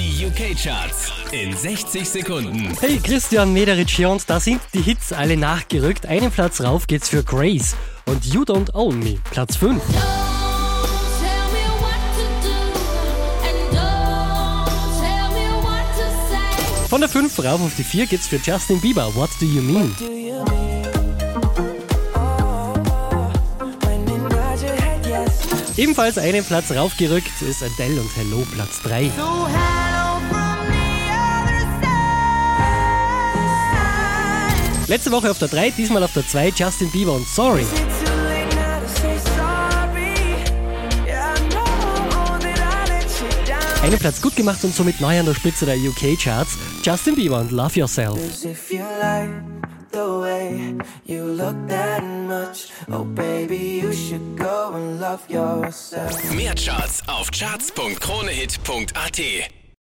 Die UK-Charts in 60 Sekunden. Hey, Christian Mederich hier und da sind die Hits alle nachgerückt. Einen Platz rauf geht's für Grace und You Don't Own Me, Platz 5. Von der 5 rauf auf die 4 geht's für Justin Bieber, What Do You Mean? Ebenfalls einen Platz raufgerückt ist Adele und Hello, Platz 3. Letzte Woche auf der 3, diesmal auf der 2 Justin Bieber und Sorry. Einen Platz gut gemacht und somit neu an der Spitze der UK-Charts. Justin Bieber und Love Yourself. Oh. Mehr Charts auf charts.kronehit.at